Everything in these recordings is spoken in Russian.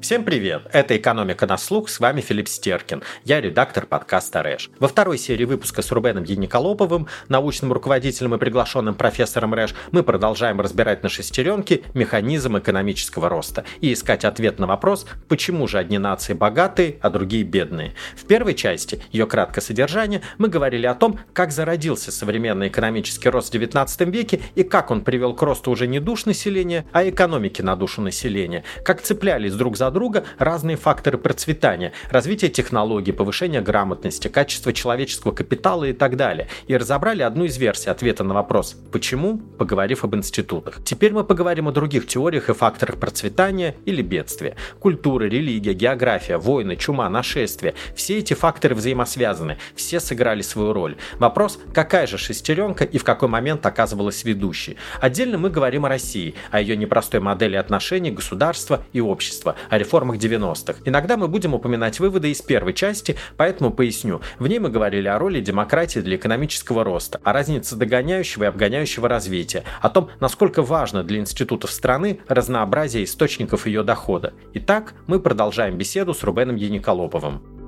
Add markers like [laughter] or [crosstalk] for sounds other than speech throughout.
Всем привет! Это «Экономика на слух», с вами Филипп Стеркин. Я редактор подкаста «Рэш». Во второй серии выпуска с Рубеном Яниколоповым, научным руководителем и приглашенным профессором «Рэш», мы продолжаем разбирать на шестеренке механизм экономического роста и искать ответ на вопрос, почему же одни нации богатые, а другие бедные. В первой части, ее краткое содержание, мы говорили о том, как зародился современный экономический рост в XIX веке и как он привел к росту уже не душ населения, а экономики на душу населения, как цеплялись друг за друга разные факторы процветания, развитие технологий, повышение грамотности, качество человеческого капитала и так далее. И разобрали одну из версий ответа на вопрос «Почему?», поговорив об институтах. Теперь мы поговорим о других теориях и факторах процветания или бедствия. Культура, религия, география, войны, чума, нашествия. Все эти факторы взаимосвязаны, все сыграли свою роль. Вопрос, какая же шестеренка и в какой момент оказывалась ведущей. Отдельно мы говорим о России, о ее непростой модели отношений государства и общества, о реформах 90-х. Иногда мы будем упоминать выводы из первой части, поэтому поясню. В ней мы говорили о роли демократии для экономического роста, о разнице догоняющего и обгоняющего развития, о том, насколько важно для институтов страны разнообразие источников ее дохода. Итак, мы продолжаем беседу с Рубеном Яниколоповым.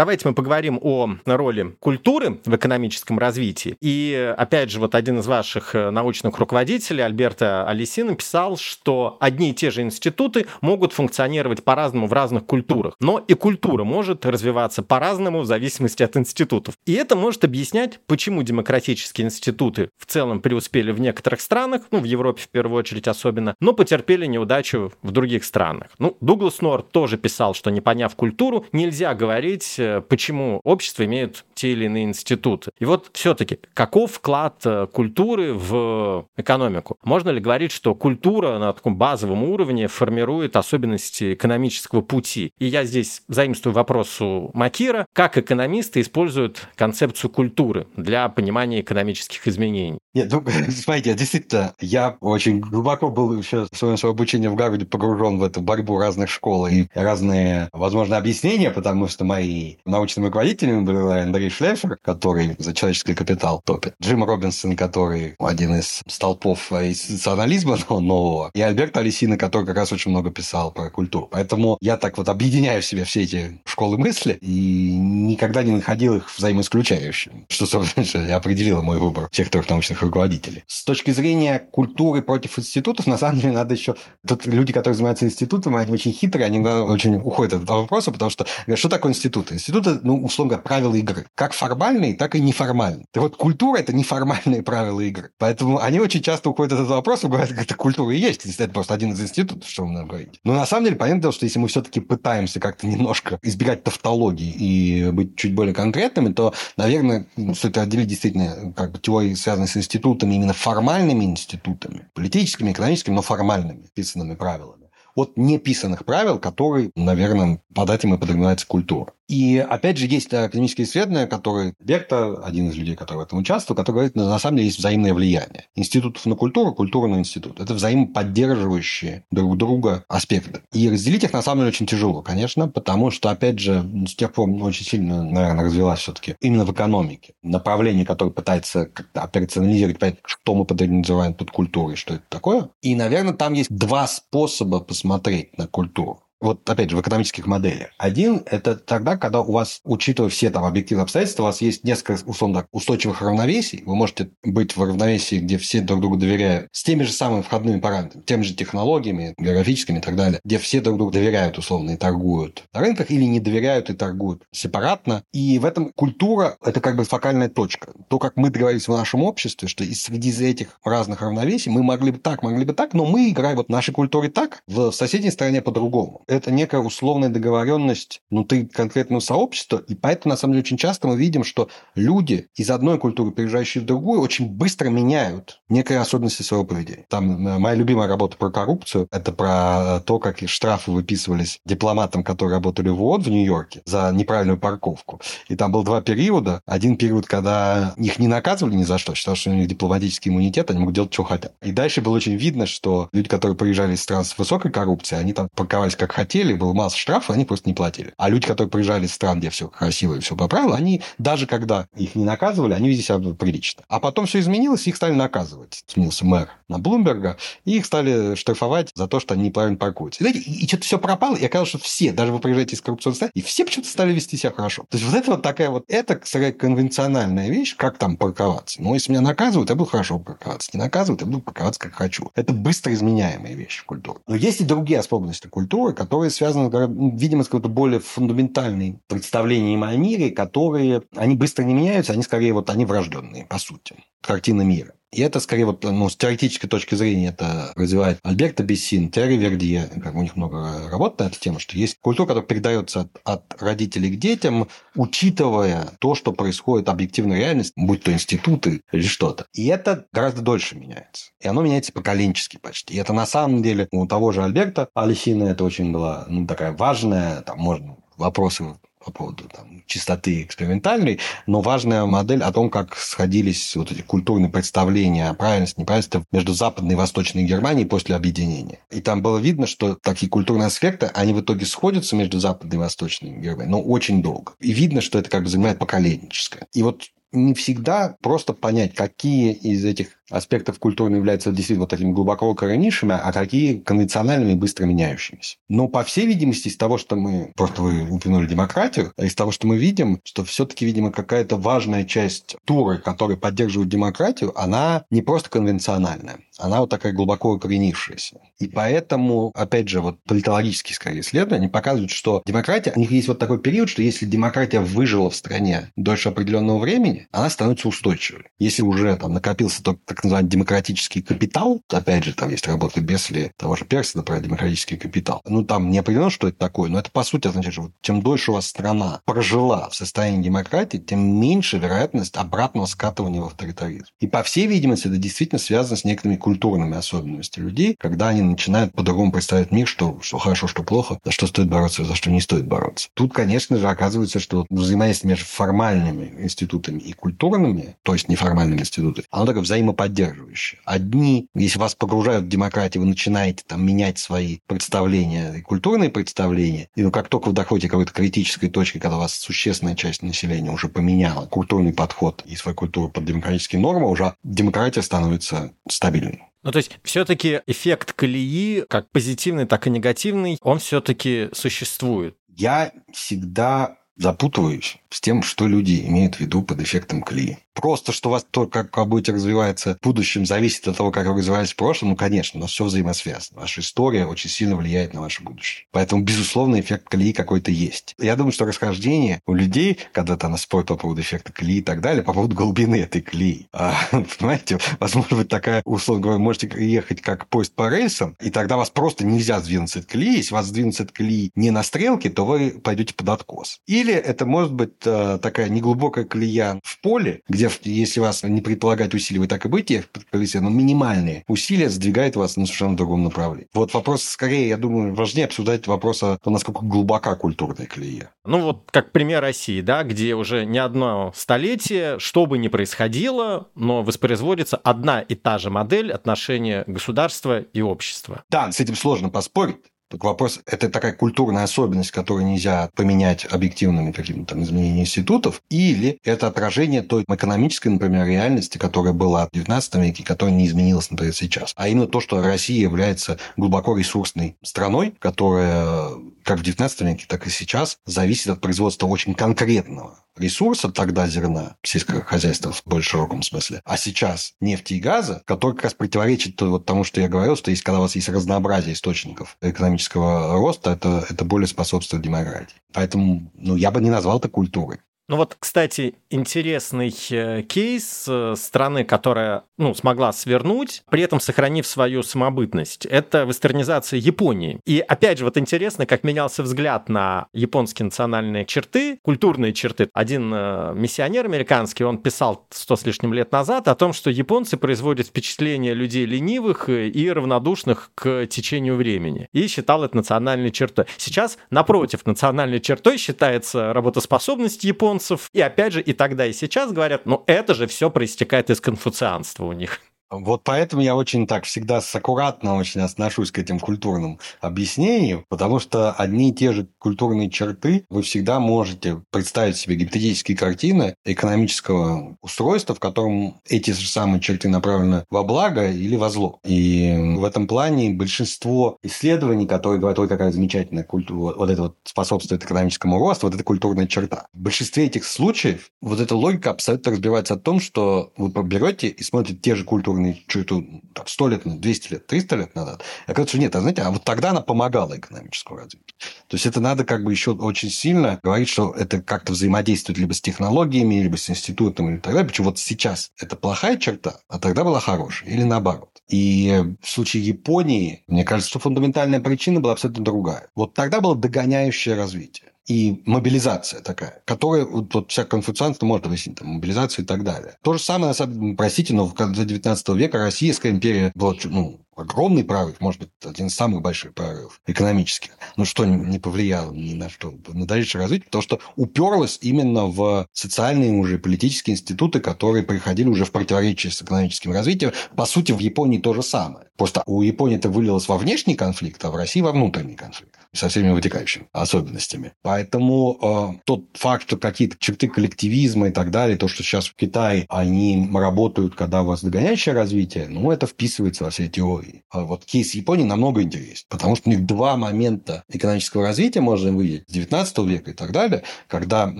Давайте мы поговорим о роли культуры в экономическом развитии. И опять же, вот один из ваших э, научных руководителей, Альберто Алиси, написал, что одни и те же институты могут функционировать по-разному в разных культурах. Но и культура может развиваться по-разному в зависимости от институтов. И это может объяснять, почему демократические институты в целом преуспели в некоторых странах, ну, в Европе в первую очередь особенно, но потерпели неудачу в других странах. Ну, Дуглас Норт тоже писал, что не поняв культуру, нельзя говорить Э, почему общество имеет те или иные институты. И вот все-таки, каков вклад э, культуры в экономику? Можно ли говорить, что культура на таком базовом уровне формирует особенности экономического пути? И я здесь заимствую вопрос у Макира, как экономисты используют концепцию культуры для понимания экономических изменений? Нет, ну, [laughs] смотрите, действительно, я очень глубоко был еще в своем обучении в Гарварде погружен в эту борьбу разных школ и разные, возможно, объяснения, потому что мои научными руководителями были Андрей Шлефер, который за человеческий капитал топит, Джим Робинсон, который один из столпов институционализма нового, и Альберт Алисина, который как раз очень много писал про культуру. Поэтому я так вот объединяю в себе все эти школы мысли и никогда не находил их взаимоисключающими, что, собственно, определило мой выбор всех трех научных руководителей. С точки зрения культуры против институтов, на самом деле, надо еще... Тут люди, которые занимаются институтом, они очень хитрые, они очень уходят от этого вопроса, потому что что такое институты? Институты, ну, условно говоря, правила игры. Как формальные, так и неформальные. Так вот, культура – это неформальные [laughs] правила игры. Поэтому они очень часто уходят от этого вопроса говорят, это культура и есть. Это просто один из институтов, что вы нам говорите. Но на самом деле, понятное дело, что если мы все-таки пытаемся как-то немножко избегать тавтологии и быть чуть более конкретными, то, наверное, стоит отделить действительно как бы теории, связанные с институтами, именно формальными институтами, политическими, экономическими, но формальными, писанными правилами от неписанных правил, которые, наверное, под этим и подразумевается культура. И опять же, есть академические исследования, которые Берта, один из людей, который в этом участвовал, который говорит, на самом деле есть взаимное влияние. Институтов на культуру, культура на институт. Это взаимоподдерживающие друг друга аспекты. И разделить их на самом деле очень тяжело, конечно, потому что, опять же, с тех пор очень сильно, наверное, развилась все-таки именно в экономике. Направление, которое пытается как-то операционализировать, понять, что мы подразумеваем под культурой, что это такое. И, наверное, там есть два способа посмотреть на культуру вот опять же, в экономических моделях. Один – это тогда, когда у вас, учитывая все там объективные обстоятельства, у вас есть несколько, условно так, устойчивых равновесий. Вы можете быть в равновесии, где все друг другу доверяют, с теми же самыми входными параметрами, теми же технологиями, географическими и так далее, где все друг другу доверяют, условно, и торгуют на рынках или не доверяют и торгуют сепаратно. И в этом культура – это как бы фокальная точка. То, как мы договорились в нашем обществе, что из среди этих разных равновесий мы могли бы так, могли бы так, но мы играем вот в нашей культуре так, в соседней стране по-другому это некая условная договоренность внутри конкретного сообщества, и поэтому, на самом деле, очень часто мы видим, что люди из одной культуры, переезжающие в другую, очень быстро меняют некие особенности своего поведения. Там моя любимая работа про коррупцию, это про то, как штрафы выписывались дипломатам, которые работали в ООН в Нью-Йорке за неправильную парковку. И там был два периода. Один период, когда их не наказывали ни за что, считал, что у них дипломатический иммунитет, они могут делать, что хотят. И дальше было очень видно, что люди, которые приезжали из стран с высокой коррупцией, они там парковались как хотели, было масса штрафов, они просто не платили. А люди, которые приезжали из стран, где все красиво и все по правилам, они даже когда их не наказывали, они вели себя прилично. А потом все изменилось, их стали наказывать. Сменился мэр на Блумберга, и их стали штрафовать за то, что они неправильно паркуются. И, и, и что-то все пропало, и оказалось, что все, даже вы приезжаете из коррупционной страны, и все почему-то стали вести себя хорошо. То есть вот это вот такая вот, это скорее конвенциональная вещь, как там парковаться. Но если меня наказывают, я буду хорошо парковаться. Не наказывают, я буду парковаться как хочу. Это быстро изменяемая вещь в культуре. Но есть и другие особенности культуры, которые связаны, видимо, с какой-то более фундаментальной представлением о мире, которые, они быстро не меняются, они скорее вот, они врожденные, по сути. Картина мира. И это скорее вот, ну, с теоретической точки зрения это развивает Альберто Бессин, Терри Вердье, как у них много работ на эту тему, что есть культура, которая передается от, от родителей к детям, учитывая то, что происходит в объективной реальности, будь то институты или что-то. И это гораздо дольше меняется. И оно меняется поколенчески почти. И это на самом деле у того же Альберта Алисина это очень была ну, такая важная, там можно вопросы по поводу там, чистоты экспериментальной, но важная модель о том, как сходились вот эти культурные представления о правильности, неправильности между Западной и Восточной Германией после объединения. И там было видно, что такие культурные аспекты, они в итоге сходятся между Западной и Восточной Германией, но очень долго. И видно, что это как бы занимает поколенческое. И вот не всегда просто понять, какие из этих аспектов культуры являются действительно вот такими глубоко укоренившими, а какие конвенциональными и быстро меняющимися. Но, по всей видимости, из того, что мы... Просто вы упомянули демократию, а из того, что мы видим, что все-таки, видимо, какая-то важная часть туры, которая поддерживает демократию, она не просто конвенциональная, она вот такая глубоко укоренившаяся. И поэтому, опять же, вот политологические, скорее, исследования показывают, что демократия, у них есть вот такой период, что если демократия выжила в стране дольше определенного времени, она становится устойчивой. Если уже там накопился тот так называемый демократический капитал, опять же, там есть работа Бесли, того же Персина про демократический капитал. Ну, там не определено, что это такое, но это, по сути, означает, что чем дольше у вас страна прожила в состоянии демократии, тем меньше вероятность обратного скатывания в авторитаризм. И, по всей видимости, это действительно связано с некоторыми культурными особенностями людей, когда они начинают по-другому представить мир, что, что хорошо, что плохо, за что стоит бороться, за что не стоит бороться. Тут, конечно же, оказывается, что взаимодействие между формальными институтами культурными, то есть неформальными институтами, оно такое взаимоподдерживающее. Одни, если вас погружают в демократию, вы начинаете там менять свои представления, культурные представления, и ну, как только вы доходите к какой-то критической точке, когда у вас существенная часть населения уже поменяла культурный подход и свою культуру под демократические нормы, уже демократия становится стабильной. Ну, то есть, все-таки эффект колеи, как позитивный, так и негативный, он все-таки существует. Я всегда запутываюсь с тем, что люди имеют в виду под эффектом колеи. Просто, что у вас то, как вы будете развиваться в будущем, зависит от того, как вы развивались в прошлом, ну, конечно, но все взаимосвязано. Ваша история очень сильно влияет на ваше будущее. Поэтому, безусловно, эффект колеи какой-то есть. Я думаю, что расхождение у людей, когда там спорят по поводу эффекта колеи и так далее, по поводу глубины этой колеи. А, [laughs] понимаете, возможно быть такая, условно говоря, можете ехать как поезд по рельсам, и тогда вас просто нельзя сдвинуться от колеи. Если вас сдвинуться от колеи не на стрелке, то вы пойдете под откос. Или это может быть э, такая неглубокая колея в поле, где если вас не предполагать усилий, вы так и будете колесе, но минимальные усилия сдвигают вас на совершенно другом направлении. Вот вопрос, скорее, я думаю, важнее обсуждать вопрос о том, насколько глубока культурная колея. Ну вот как пример России, да, где уже не одно столетие, что бы ни происходило, но воспроизводится одна и та же модель отношения государства и общества. Да, с этим сложно поспорить. Так вопрос, это такая культурная особенность, которую нельзя поменять объективными какими-то там изменениями институтов, или это отражение той экономической, например, реальности, которая была в XIX веке, которая не изменилась, например, сейчас. А именно то, что Россия является глубоко ресурсной страной, которая как в XIX веке, так и сейчас зависит от производства очень конкретного ресурса тогда зерна, сельского хозяйства в более широком смысле, а сейчас нефти и газа, который как раз противоречит вот тому, что я говорил, что есть, когда у вас есть разнообразие источников экономического роста, это, это более способствует демократии. Поэтому ну, я бы не назвал это культурой. Ну вот, кстати, интересный э, кейс э, страны, которая ну, смогла свернуть, при этом сохранив свою самобытность. Это вестернизация Японии. И опять же, вот интересно, как менялся взгляд на японские национальные черты, культурные черты. Один э, миссионер американский, он писал сто с лишним лет назад о том, что японцы производят впечатление людей ленивых и равнодушных к течению времени. И считал это национальной чертой. Сейчас, напротив, национальной чертой считается работоспособность японцев, японцев. И опять же, и тогда, и сейчас говорят, ну это же все проистекает из конфуцианства у них. Вот поэтому я очень так всегда с аккуратно очень отношусь к этим культурным объяснениям, потому что одни и те же культурные черты вы всегда можете представить себе гипотетические картины экономического устройства, в котором эти же самые черты направлены во благо или во зло. И в этом плане большинство исследований, которые говорят, ой, какая замечательная культура, вот это вот способствует экономическому росту, вот это культурная черта. В большинстве этих случаев вот эта логика абсолютно разбивается о том, что вы берете и смотрите те же культурные культурную черту там, 100 лет, 200 лет, 300 лет назад. Что нет, а знаете, а вот тогда она помогала экономическому развитию. То есть это надо как бы еще очень сильно говорить, что это как-то взаимодействует либо с технологиями, либо с институтом, или так далее. Почему вот сейчас это плохая черта, а тогда была хорошая, или наоборот. И в случае Японии, мне кажется, что фундаментальная причина была абсолютно другая. Вот тогда было догоняющее развитие и мобилизация такая, которая, вот, вот вся конфуцианство может объяснить, там, мобилизацию и так далее. То же самое, на самом простите, но в конце 19 века Российская империя была ну, огромный прорыв, может быть, один из самых больших прорывов экономических. Но что не повлияло ни на что, на дальнейшее развитие, потому что уперлось именно в социальные уже политические институты, которые приходили уже в противоречие с экономическим развитием. По сути, в Японии то же самое. Просто у Японии это вылилось во внешний конфликт, а в России во внутренний конфликт со всеми вытекающими особенностями. Поэтому э, тот факт, что какие-то черты коллективизма и так далее, то, что сейчас в Китае они работают, когда у вас догоняющее развитие, ну, это вписывается во все теории. А вот кейс Японии намного интереснее, потому что у них два момента экономического развития можно выделить с 19 века и так далее, когда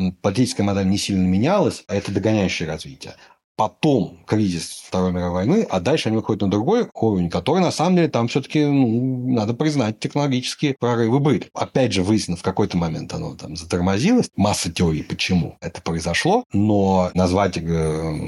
политическая модель не сильно менялась, а это догоняющее развитие потом кризис Второй мировой войны, а дальше они выходят на другой уровень, который, на самом деле, там все-таки, ну, надо признать, технологические прорывы были. Опять же, выяснено, в какой-то момент оно там затормозилось. Масса теорий, почему это произошло, но назвать э,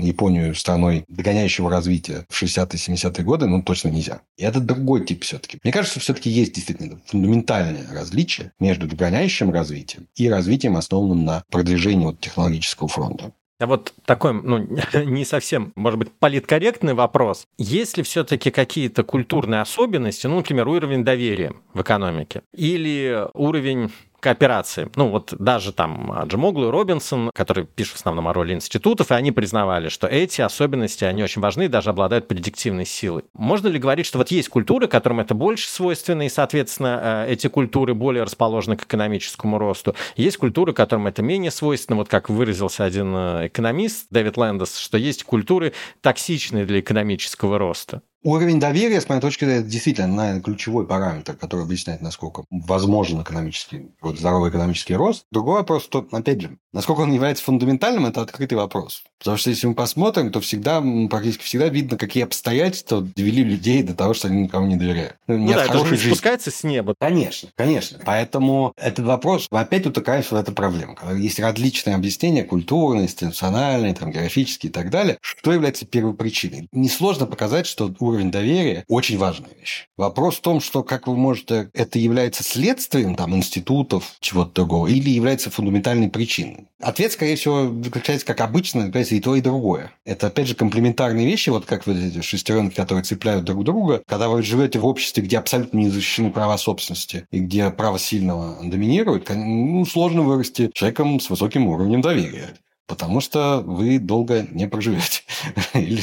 Японию страной догоняющего развития в 60-е, 70-е годы, ну, точно нельзя. И это другой тип все-таки. Мне кажется, все-таки есть действительно фундаментальное различие между догоняющим развитием и развитием, основанным на продвижении вот технологического фронта. А вот такой, ну, [laughs] не совсем, может быть, политкорректный вопрос. Есть ли все-таки какие-то культурные особенности, ну, например, уровень доверия в экономике или уровень кооперации. Ну, вот даже там Джимоглу и Робинсон, которые пишут в основном о роли институтов, и они признавали, что эти особенности, они очень важны и даже обладают предиктивной силой. Можно ли говорить, что вот есть культуры, которым это больше свойственно, и, соответственно, э, эти культуры более расположены к экономическому росту? Есть культуры, которым это менее свойственно, вот как выразился один э, экономист Дэвид Лэндес, что есть культуры токсичные для экономического роста. Уровень доверия, с моей точки зрения, действительно, наверное, ключевой параметр, который объясняет, насколько возможен экономический, вот, здоровый экономический рост. Другой вопрос, что, опять же, насколько он является фундаментальным, это открытый вопрос. Потому что если мы посмотрим, то всегда, практически всегда видно, какие обстоятельства довели людей до того, что они никому не доверяют. Ну, ну да, это же не спускается с неба. Конечно, конечно. Поэтому этот вопрос, опять утыкаемся в эту проблему. Когда есть различные объяснения, культурные, институциональные, там, географические и так далее, что является первой причиной. Несложно показать, что уровень доверия очень важная вещь. Вопрос в том, что как вы можете, это является следствием там, институтов, чего-то другого, или является фундаментальной причиной. Ответ, скорее всего, заключается, как обычно, является и то, и другое. Это, опять же, комплементарные вещи, вот как вот эти шестеренки, которые цепляют друг друга. Когда вы живете в обществе, где абсолютно не защищены права собственности, и где право сильного доминирует, ну, сложно вырасти человеком с высоким уровнем доверия потому что вы долго не проживете [laughs] или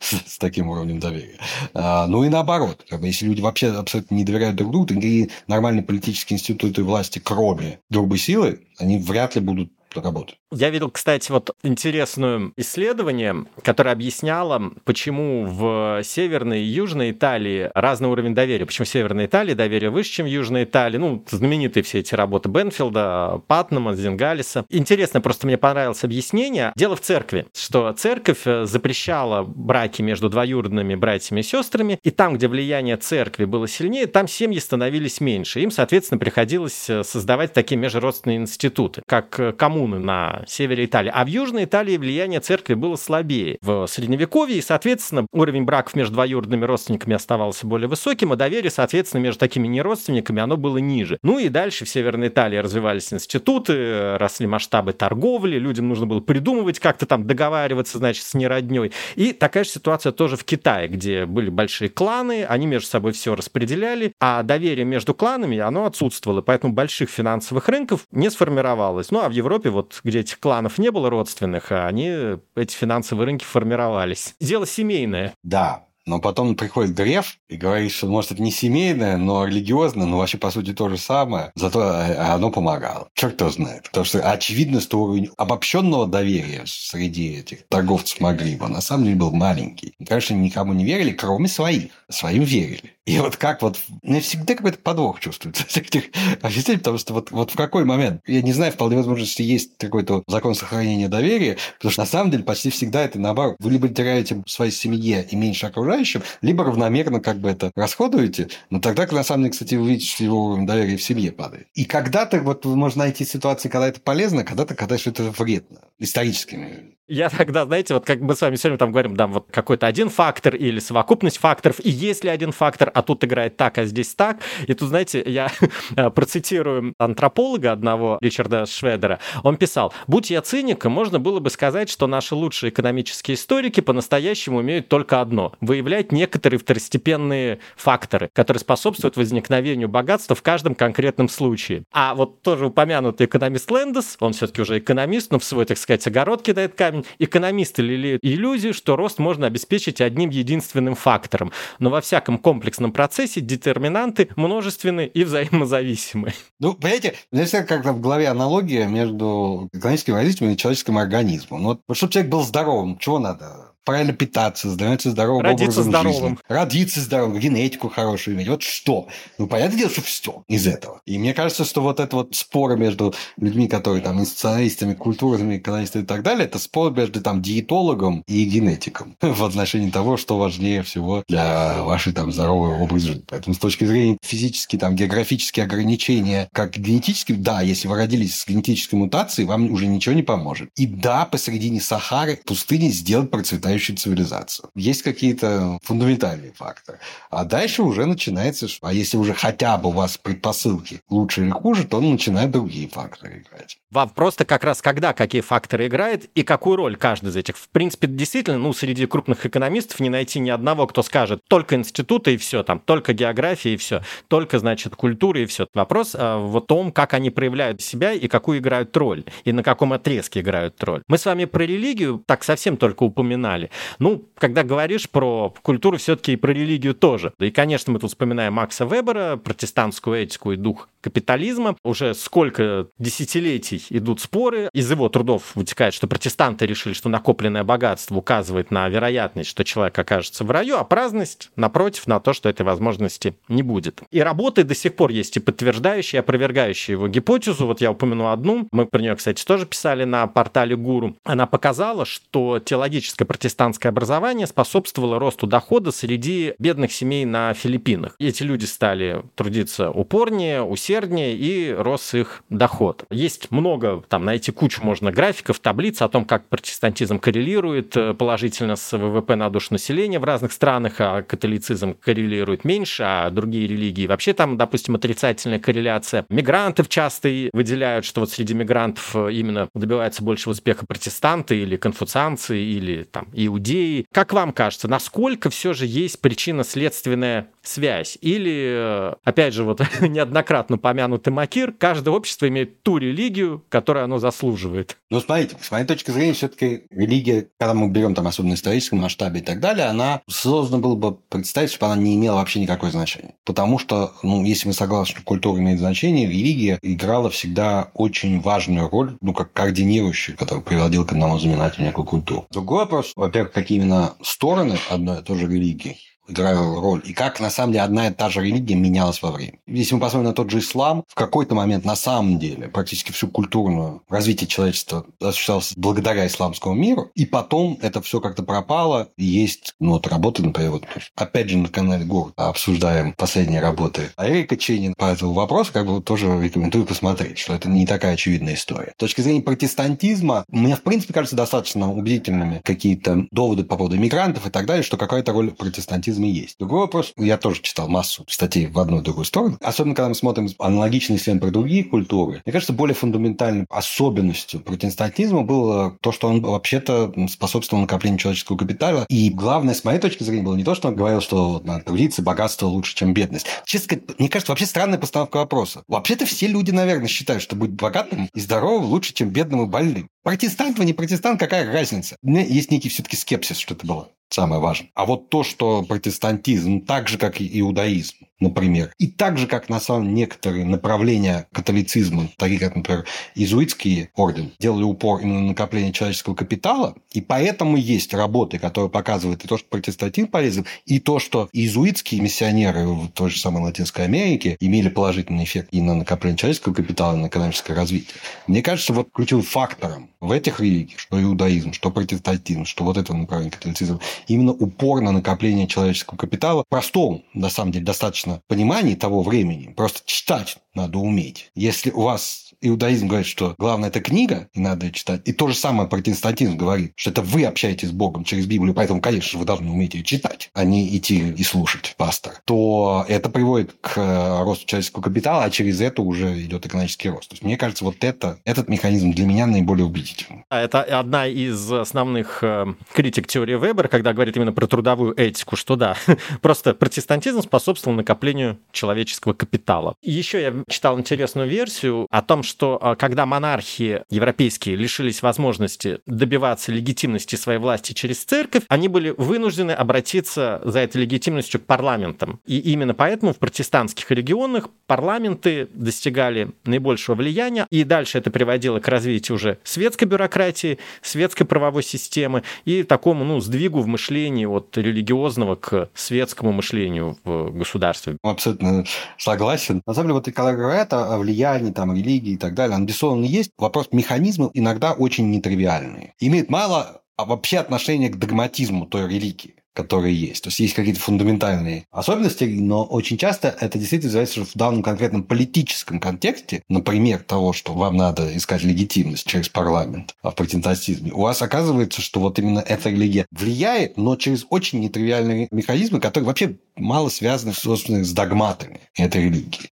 с таким уровнем доверия. А, ну и наоборот, если люди вообще абсолютно не доверяют друг другу, никакие нормальные политические институты власти, кроме грубой силы, они вряд ли будут работать. Я видел, кстати, вот интересное исследование, которое объясняло, почему в Северной и Южной Италии разный уровень доверия. Почему в Северной Италии доверие выше, чем в Южной Италии. Ну, знаменитые все эти работы Бенфилда, Патнама, Зингалиса. Интересно, просто мне понравилось объяснение. Дело в церкви, что церковь запрещала браки между двоюродными братьями и сестрами, и там, где влияние церкви было сильнее, там семьи становились меньше. Им, соответственно, приходилось создавать такие межродственные институты, как коммуны на севере Италии. А в Южной Италии влияние церкви было слабее в Средневековье, и, соответственно, уровень браков между двоюродными родственниками оставался более высоким, а доверие, соответственно, между такими неродственниками оно было ниже. Ну и дальше в Северной Италии развивались институты, росли масштабы торговли, людям нужно было придумывать, как-то там договариваться, значит, с неродней. И такая же ситуация тоже в Китае, где были большие кланы, они между собой все распределяли, а доверие между кланами, оно отсутствовало, поэтому больших финансовых рынков не сформировалось. Ну а в Европе, вот где этих кланов не было родственных, а они, эти финансовые рынки формировались. Дело семейное. Да, Но потом приходит Греф и говорит, что, может, это не семейное, но религиозное, но вообще, по сути, то же самое. Зато э, оно помогало. Черт кто знает. Потому что очевидно, что уровень обобщенного доверия среди этих торговцев Магриба на самом деле был маленький. Конечно, никому не верили, кроме своих. Своим верили. И вот как вот... Мне всегда какой-то подвох чувствуется этих объяснений, потому что вот, вот в какой момент... Я не знаю, вполне возможно, что есть какой-то закон сохранения доверия, потому что на самом деле почти всегда это наоборот. Вы либо теряете своей семье и меньше окружающим, либо равномерно как бы это расходуете, но тогда, на самом деле, кстати, вы видите, что его уровень доверия в семье падает. И когда-то вот можно найти ситуации, когда это полезно, когда-то, когда это вредно. Историческими я тогда, знаете, вот как мы с вами сегодня там говорим, да, вот какой-то один фактор или совокупность факторов, и если один фактор, а тут играет так, а здесь так, и тут, знаете, я [laughs] процитирую антрополога одного, Ричарда Шведера, он писал, будь я циником, можно было бы сказать, что наши лучшие экономические историки по-настоящему умеют только одно – выявлять некоторые второстепенные факторы, которые способствуют возникновению богатства в каждом конкретном случае. А вот тоже упомянутый экономист Лендес, он все-таки уже экономист, но в свой, так сказать, огород кидает камень, экономисты лелеют иллюзию, что рост можно обеспечить одним единственным фактором. Но во всяком комплексном процессе детерминанты множественны и взаимозависимы. Ну, понимаете, всегда как-то в голове аналогия между экономическим развитием и человеческим организмом. Ну, вот, чтобы человек был здоровым, чего надо? Правильно питаться, становиться здоровым Родиться образом здоровым. жизни. Родиться здоровым, генетику хорошую иметь. Вот что? Ну, понятное дело, что все из этого. И мне кажется, что вот это вот спор между людьми, которые там институционалистами, культурными экономистами и так далее, это спор между там диетологом и генетиком [laughs] в отношении того, что важнее всего для вашей там здоровой образа жизни. Поэтому с точки зрения физически, там, географические ограничения, как генетически, да, если вы родились с генетической мутацией, вам уже ничего не поможет. И да, посередине Сахары, пустыни сделать процветающую развивающей цивилизацию. Есть какие-то фундаментальные факторы. А дальше уже начинается, а если уже хотя бы у вас предпосылки лучше или хуже, то начинают другие факторы играть. Вопрос-то как раз, когда какие факторы играют и какую роль каждый из этих. В принципе, действительно, ну, среди крупных экономистов не найти ни одного, кто скажет только институты и все, там, только география и все, только, значит, культура и все. Вопрос а, в том, как они проявляют себя и какую играют роль, и на каком отрезке играют роль. Мы с вами про религию так совсем только упоминали. Ну, когда говоришь про культуру, все-таки и про религию тоже. Да и, конечно, мы тут вспоминаем Макса Вебера, протестантскую этику и дух капитализма. Уже сколько десятилетий идут споры. Из его трудов вытекает, что протестанты решили, что накопленное богатство указывает на вероятность, что человек окажется в раю, а праздность, напротив, на то, что этой возможности не будет. И работы до сих пор есть и подтверждающие, и опровергающие его гипотезу. Вот я упомяну одну. Мы про нее, кстати, тоже писали на портале Гуру. Она показала, что теологическое протестантское образование способствовало росту дохода среди бедных семей на Филиппинах. Эти люди стали трудиться упорнее, усерднее, и рос их доход. Есть много там найти кучу можно графиков, таблиц о том, как протестантизм коррелирует э, положительно с ВВП на душу населения в разных странах, а католицизм коррелирует меньше, а другие религии вообще там, допустим, отрицательная корреляция. Мигрантов часто выделяют, что вот среди мигрантов э, именно добиваются большего успеха протестанты или конфуцианцы или там иудеи. Как вам кажется, насколько все же есть причинно-следственная связь? Или, э, опять же, вот [laughs] неоднократно помянутый Макир, каждое общество имеет ту религию, которую оно заслуживает. Ну, смотрите, с моей точки зрения, все-таки религия, когда мы берем там особенно историческом масштабе и так далее, она сложно было бы представить, чтобы она не имела вообще никакое значение. Потому что, ну, если мы согласны, что культура имеет значение, религия играла всегда очень важную роль, ну, как координирующий, который приводил к одному знаменателю некую культуру. Другой вопрос, во-первых, какие именно стороны одной и той же религии играю роль, и как на самом деле одна и та же религия менялась во времени. Если мы посмотрим на тот же ислам, в какой-то момент на самом деле практически всю культурную развитие человечества осуществлялось благодаря исламскому миру, и потом это все как-то пропало. Есть ну, вот работы, например, вот, опять же на канале ГУР обсуждаем последние работы а Эрика Ченин по этому вопросу, как бы тоже рекомендую посмотреть, что это не такая очевидная история. С точки зрения протестантизма, мне в принципе кажется достаточно убедительными какие-то доводы по поводу мигрантов и так далее, что какая-то роль протестантизма протестантизме есть. Другой вопрос, я тоже читал массу статей в одну и другую сторону, особенно когда мы смотрим аналогичные исследования про другие культуры. Мне кажется, более фундаментальной особенностью протестантизма было то, что он вообще-то способствовал накоплению человеческого капитала. И главное, с моей точки зрения, было не то, что он говорил, что надо трудиться, богатство лучше, чем бедность. Честно сказать, мне кажется, вообще странная постановка вопроса. Вообще-то все люди, наверное, считают, что быть богатым и здоровым лучше, чем бедным и больным. Протестант вы не протестант, какая разница? У меня есть некий все-таки скепсис, что это было. Самое важное. А вот то, что протестантизм, так же, как и иудаизм, например, и так же, как на самом некоторые направления католицизма, такие как, например, иезуитский орден, делали упор именно на накопление человеческого капитала, и поэтому есть работы, которые показывают и то, что протестантизм полезен, и то, что иезуитские миссионеры в той же самой Латинской Америке имели положительный эффект и на накопление человеческого капитала, и на экономическое развитие. Мне кажется, вот ключевым фактором в этих религиях, что иудаизм, что протестантизм, что вот это направление католицизма, именно упор на накопление человеческого капитала в простом, на самом деле, достаточно понимании того времени. Просто читать надо уметь. Если у вас иудаизм говорит, что главное это книга, и надо ее читать. И то же самое протестантизм говорит, что это вы общаетесь с Богом через Библию, поэтому, конечно вы должны уметь ее читать, а не идти и слушать пастора. То это приводит к э, росту человеческого капитала, а через это уже идет экономический рост. То есть, мне кажется, вот это, этот механизм для меня наиболее убедительный. Это одна из основных э, критик теории Вебера, когда говорит именно про трудовую этику, что да, [laughs] просто протестантизм способствовал накоплению человеческого капитала. Еще я читал интересную версию о том, что а, когда монархии европейские лишились возможности добиваться легитимности своей власти через церковь, они были вынуждены обратиться за этой легитимностью к парламентам. И именно поэтому в протестантских регионах парламенты достигали наибольшего влияния, и дальше это приводило к развитию уже светской бюрократии, светской правовой системы и такому ну, сдвигу в мышлении от религиозного к светскому мышлению в государстве. Абсолютно согласен. На самом деле, вот когда говорят о влиянии там, религии так далее, он есть. Вопрос механизмов иногда очень нетривиальный. Имеет мало а вообще отношения к догматизму той религии которые есть. То есть есть какие-то фундаментальные особенности, но очень часто это действительно называется в данном конкретном политическом контексте, например, того, что вам надо искать легитимность через парламент а в протестантизме, у вас оказывается, что вот именно эта религия влияет, но через очень нетривиальные механизмы, которые вообще мало связаны, собственно, с догматами этой религии.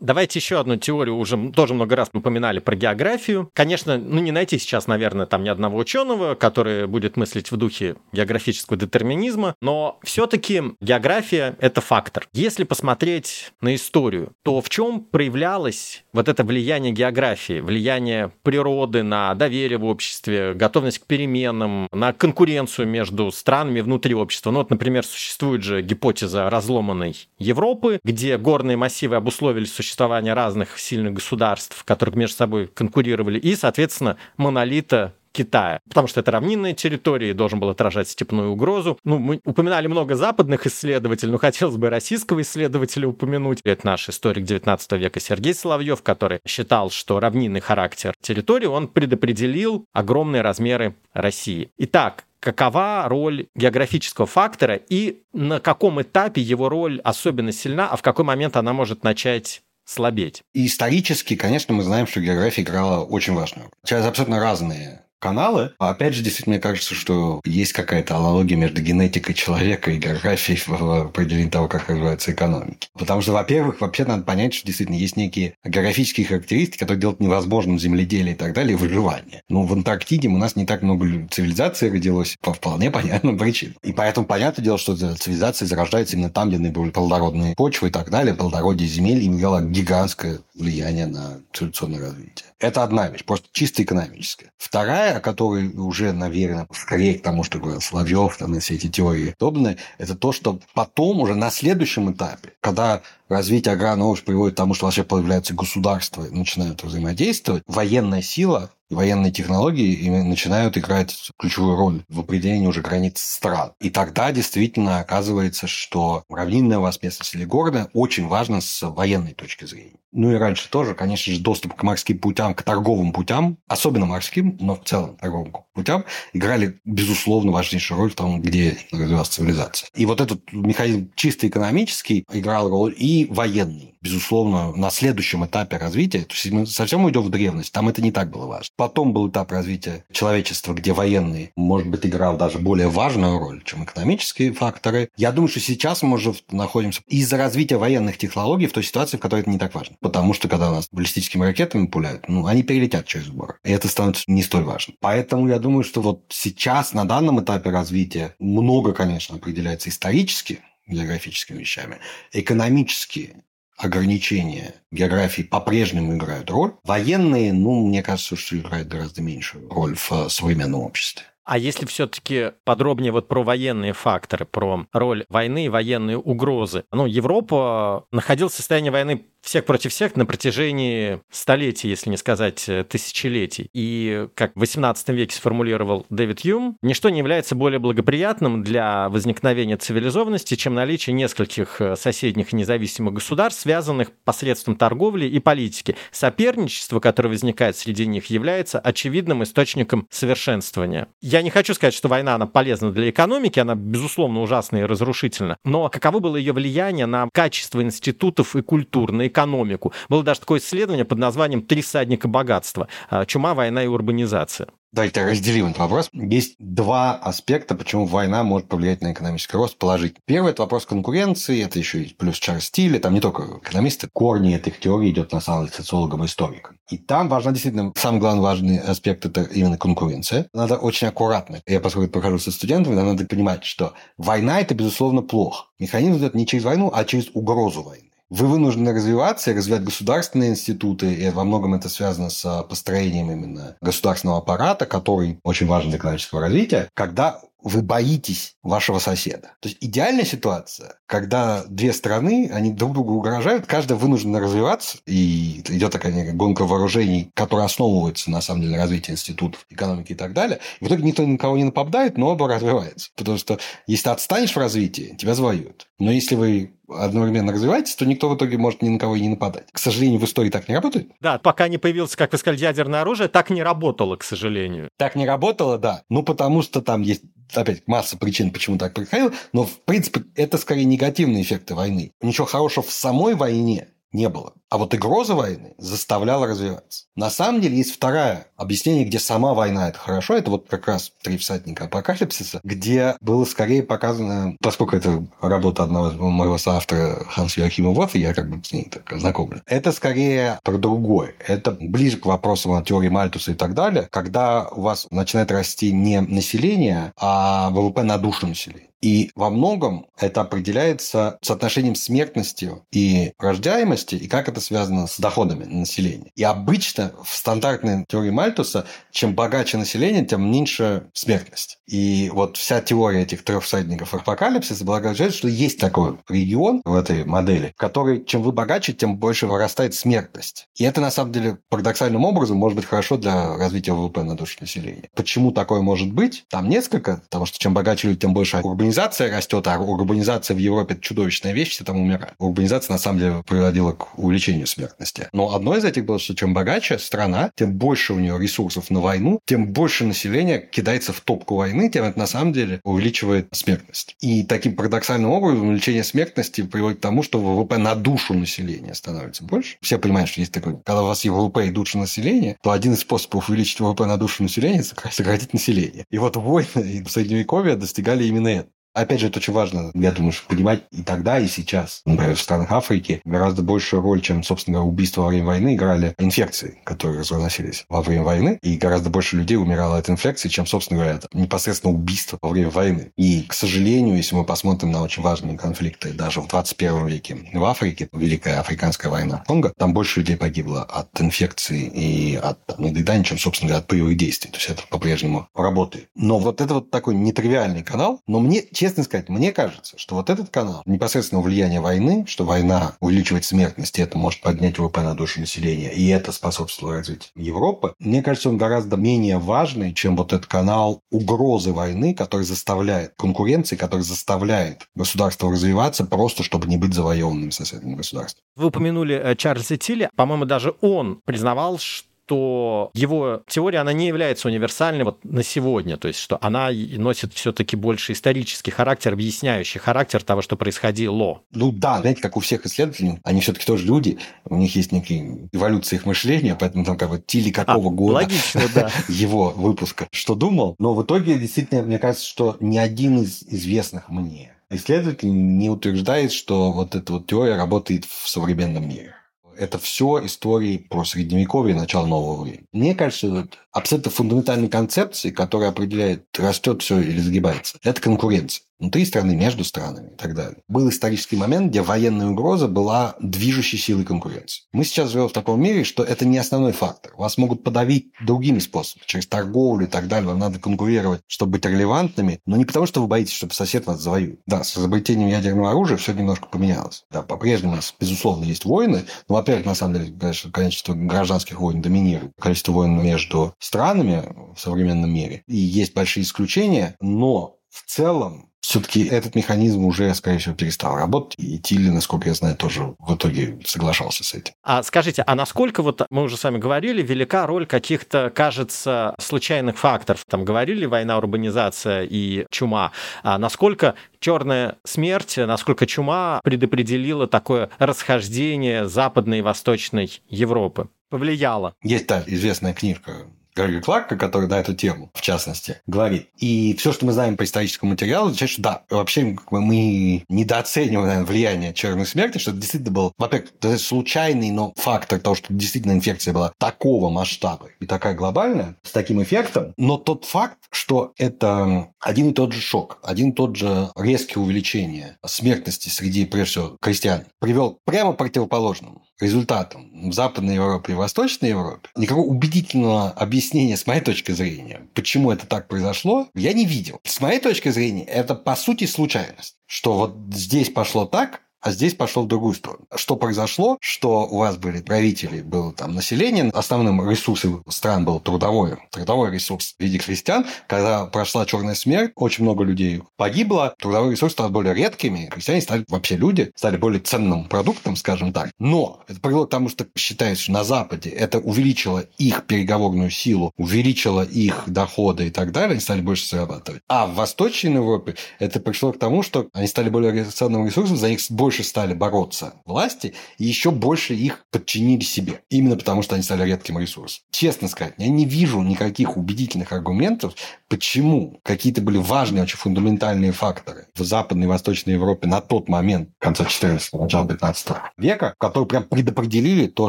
Давайте еще одну теорию, уже тоже много раз упоминали про географию. Конечно, ну не найти сейчас, наверное, там ни одного ученого, который будет мыслить в духе географического детерминизма, но все-таки география — это фактор. Если посмотреть на историю, то в чем проявлялось вот это влияние географии, влияние природы на доверие в обществе, готовность к переменам, на конкуренцию между странами внутри общества? Ну вот, например, существует же гипотеза разломанной Европы, где горные массивы обусловили существование разных сильных государств, которые между собой конкурировали, и, соответственно, монолита Китая, потому что это равнинные территории, должен был отражать степную угрозу. Ну, мы упоминали много западных исследователей, но хотелось бы российского исследователя упомянуть. Это наш историк 19 века Сергей Соловьев, который считал, что равнинный характер территории, он предопределил огромные размеры России. Итак, какова роль географического фактора и на каком этапе его роль особенно сильна, а в какой момент она может начать слабеть. И исторически, конечно, мы знаем, что география играла очень важную роль. Сейчас абсолютно разные каналы. А опять же, действительно, мне кажется, что есть какая-то аналогия между генетикой человека и географией в определении того, как развиваются экономики. Потому что, во-первых, вообще надо понять, что действительно есть некие географические характеристики, которые делают невозможным земледелие и так далее, и выживание. Ну, в Антарктиде у нас не так много цивилизаций родилось по вполне понятным причинам. И поэтому понятное дело, что цивилизация зарождается именно там, где наиболее плодородные почвы и так далее. Плодородие земель имело гигантское влияние на цивилизационное развитие. Это одна вещь, просто чисто экономическая. Вторая, о которой уже, наверное, скорее к тому, что говорил Соловьев, там, и все эти теории подобные, это то, что потом, уже на следующем этапе, когда развитие аграрного общества приводит к тому, что вообще появляются государства начинают взаимодействовать, военная сила и военные технологии начинают играть ключевую роль в определении уже границ стран. И тогда действительно оказывается, что равнинная местность или города очень важно с военной точки зрения. Ну и раньше тоже, конечно же, доступ к морским путям, к торговым путям, особенно морским, но в целом торговым путям, играли, безусловно, важнейшую роль в том, где развивалась цивилизация. И вот этот механизм чисто экономический играл роль и военный безусловно, на следующем этапе развития, то есть мы совсем уйдем в древность, там это не так было важно. Потом был этап развития человечества, где военный, может быть, играл даже более важную роль, чем экономические факторы. Я думаю, что сейчас мы уже находимся из-за развития военных технологий в той ситуации, в которой это не так важно. Потому что, когда нас баллистическими ракетами пуляют, ну, они перелетят через горы. И это становится не столь важно. Поэтому я думаю, что вот сейчас, на данном этапе развития, много, конечно, определяется исторически, географическими вещами, экономически ограничения географии по-прежнему играют роль. Военные, ну, мне кажется, что играют гораздо меньшую роль в э, современном обществе. А если все-таки подробнее вот про военные факторы, про роль войны и военные угрозы? Ну, Европа находилась в состоянии войны всех против всех на протяжении столетий, если не сказать э, тысячелетий. И, как в XVIII веке сформулировал Дэвид Юм, ничто не является более благоприятным для возникновения цивилизованности, чем наличие нескольких э, соседних независимых государств, связанных посредством торговли и политики. Соперничество, которое возникает среди них, является очевидным источником совершенствования. Я не хочу сказать, что война она полезна для экономики, она, безусловно, ужасна и разрушительна, но каково было ее влияние на качество институтов и культур, на. Было даже такое исследование под названием «Три садника богатства. А, чума, война и урбанизация». Давайте разделим этот вопрос. Есть два аспекта, почему война может повлиять на экономический рост положительно. Первый – это вопрос конкуренции, это еще и плюс Чарльз Стилли, там не только экономисты, корни этих теорий идет на самом деле социологам и историкам. И там важно действительно, самый главный важный аспект – это именно конкуренция. Надо очень аккуратно. Я, поскольку прохожу со студентами, надо понимать, что война – это, безусловно, плохо. Механизм идет не через войну, а через угрозу войны вы вынуждены развиваться и развивать государственные институты, и во многом это связано с построением именно государственного аппарата, который очень важен для экономического развития, когда вы боитесь вашего соседа. То есть идеальная ситуация, когда две страны, они друг другу угрожают, каждая вынуждена развиваться, и идет такая гонка вооружений, которая основывается, на самом деле, на развитии институтов, экономики и так далее. И в итоге никто никого не нападает, но оба развиваются. Потому что если ты отстанешь в развитии, тебя завоюют. Но если вы одновременно развиваетесь, то никто в итоге может ни на кого и не нападать. К сожалению, в истории так не работает. Да, пока не появилось, как вы сказали, ядерное оружие, так не работало, к сожалению. Так не работало, да. Ну, потому что там есть опять масса причин, почему так происходило, но, в принципе, это скорее негативные эффекты войны. Ничего хорошего в самой войне не было. А вот угроза войны заставляла развиваться. На самом деле есть второе объяснение, где сама война – это хорошо. Это вот как раз «Три всадника апокалипсиса», где было скорее показано, поскольку это работа одного моего соавтора Ханса Йохима Вафа, я как бы с ней так знакомлю. Это скорее про другое. Это ближе к вопросам о теории Мальтуса и так далее, когда у вас начинает расти не население, а ВВП на душу населения. И во многом это определяется соотношением смертности и рождаемости, и как это это связано с доходами населения. И обычно в стандартной теории Мальтуса, чем богаче население, тем меньше смертность. И вот вся теория этих трех всадников апокалипсиса предполагает, что есть такой регион в этой модели, в который чем вы богаче, тем больше вырастает смертность. И это на самом деле парадоксальным образом может быть хорошо для развития ВВП на душу населения. Почему такое может быть? Там несколько, потому что чем богаче люди, тем больше урбанизация растет, а урбанизация в Европе это чудовищная вещь, все там умирают. Урбанизация на самом деле приводила к увеличению увеличению смертности. Но одно из этих было, что чем богаче страна, тем больше у нее ресурсов на войну, тем больше населения кидается в топку войны, тем это на самом деле увеличивает смертность. И таким парадоксальным образом увеличение смертности приводит к тому, что ВВП на душу населения становится больше. Все понимают, что есть такой, когда у вас есть ВВП и душа населения, то один из способов увеличить ВВП на душу населения – сократить население. И вот войны в Средневековье достигали именно это. Опять же, это очень важно, я думаю, понимать и тогда, и сейчас. Например, в странах Африки гораздо большую роль, чем, собственно говоря, убийства во время войны, играли инфекции, которые разносились во время войны, и гораздо больше людей умирало от инфекции, чем, собственно говоря, это непосредственно убийство во время войны. И, к сожалению, если мы посмотрим на очень важные конфликты даже в 21 веке в Африке, Великая Африканская война Конго, там больше людей погибло от инфекции и от недоедания, чем, собственно говоря, от боевых действий. То есть это по-прежнему работает. Но вот это вот такой нетривиальный канал, но мне, честно честно сказать, мне кажется, что вот этот канал, непосредственно влияние войны, что война увеличивает смертность, это может поднять ВВП на душу населения, и это способствует развитию Европы, мне кажется, он гораздо менее важный, чем вот этот канал угрозы войны, который заставляет конкуренции, который заставляет государство развиваться просто, чтобы не быть завоеванным соседним государством. Вы упомянули э, Чарльза Тилли. По-моему, даже он признавал, что что его теория, она не является универсальной вот на сегодня, то есть что она носит все-таки больше исторический характер, объясняющий характер того, что происходило. Ну да, знаете, как у всех исследователей, они все-таки тоже люди, у них есть некие эволюции их мышления, поэтому там как бы Тили какого а, года логично, [laughs] да. его выпуска, что думал. Но в итоге действительно, мне кажется, что ни один из известных мне исследователей не утверждает, что вот эта вот теория работает в современном мире это все истории про средневековье и начало нового времени. Мне кажется, вот абсолютно фундаментальной концепции, которая определяет, растет все или загибается, это конкуренция. Внутри страны, между странами и так далее. Был исторический момент, где военная угроза была движущей силой конкуренции. Мы сейчас живем в таком мире, что это не основной фактор. Вас могут подавить другими способами, через торговлю и так далее. Вам надо конкурировать, чтобы быть релевантными, но не потому, что вы боитесь, чтобы сосед вас завоюет. Да, с изобретением ядерного оружия все немножко поменялось. Да, по-прежнему у нас, безусловно, есть войны. Но, во-первых, на самом деле, конечно, количество гражданских войн доминирует. Количество войн между странами в современном мире. И есть большие исключения, но в целом все-таки этот механизм уже, скорее всего, перестал работать. И Тилли, насколько я знаю, тоже в итоге соглашался с этим. А скажите, а насколько, вот мы уже с вами говорили, велика роль каких-то, кажется, случайных факторов? Там говорили война, урбанизация и чума. А насколько черная смерть, насколько чума предопределила такое расхождение Западной и Восточной Европы? повлияло. Есть та известная книжка Грега Кларка, который на эту тему, в частности, говорит. И все, что мы знаем по историческому материалу, означает, что да, вообще мы недооцениваем наверное, влияние черной смерти, что это действительно был, во-первых, случайный, но фактор того, что действительно инфекция была такого масштаба и такая глобальная, с таким эффектом. Но тот факт, что это один и тот же шок, один и тот же резкое увеличение смертности среди, прежде всего, крестьян, привел прямо к противоположному результатам в Западной Европе и Восточной Европе. Никакого убедительного объяснения, с моей точки зрения, почему это так произошло, я не видел. С моей точки зрения, это по сути случайность. Что вот здесь пошло так, а здесь пошел в другую сторону. Что произошло? Что у вас были правители, было там население, основным ресурсом стран был трудовой, трудовой ресурс в виде крестьян. Когда прошла черная смерть, очень много людей погибло, трудовой ресурс стал более редкими, крестьяне стали вообще люди, стали более ценным продуктом, скажем так. Но это привело к тому, что считается, что на Западе это увеличило их переговорную силу, увеличило их доходы и так далее, они стали больше зарабатывать. А в Восточной Европе это пришло к тому, что они стали более ценным ресурсом, за них больше больше стали бороться власти, и еще больше их подчинили себе. Именно потому, что они стали редким ресурсом. Честно сказать, я не вижу никаких убедительных аргументов, почему какие-то были важные, очень фундаментальные факторы в Западной и Восточной Европе на тот момент, конца 14-го, начала 15 века, которые прям предопределили то,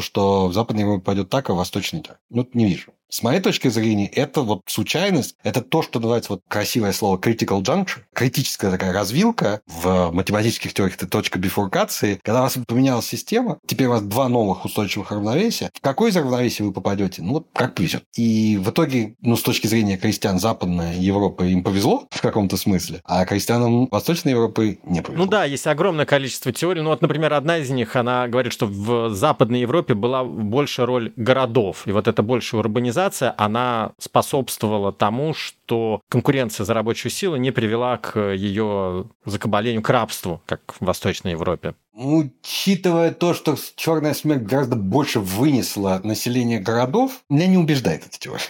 что в Западной Европе пойдет так, а в Восточной так. Ну, не вижу. С моей точки зрения, это вот случайность, это то, что называется вот красивое слово critical juncture, критическая такая развилка в математических теориях, это точка бифуркации. Когда у вас поменялась система, теперь у вас два новых устойчивых равновесия. В какое из равновесий вы попадете? Ну, вот как повезет. И в итоге, ну, с точки зрения крестьян Западной Европы им повезло в каком-то смысле, а крестьянам Восточной Европы не повезло. Ну да, есть огромное количество теорий. Ну вот, например, одна из них, она говорит, что в Западной Европе была большая роль городов. И вот это большая урбанизация глобализация, она способствовала тому, что конкуренция за рабочую силу не привела к ее закабалению, к рабству, как в Восточной Европе. Учитывая то, что черная смерть гораздо больше вынесла население городов, меня не убеждает эта теория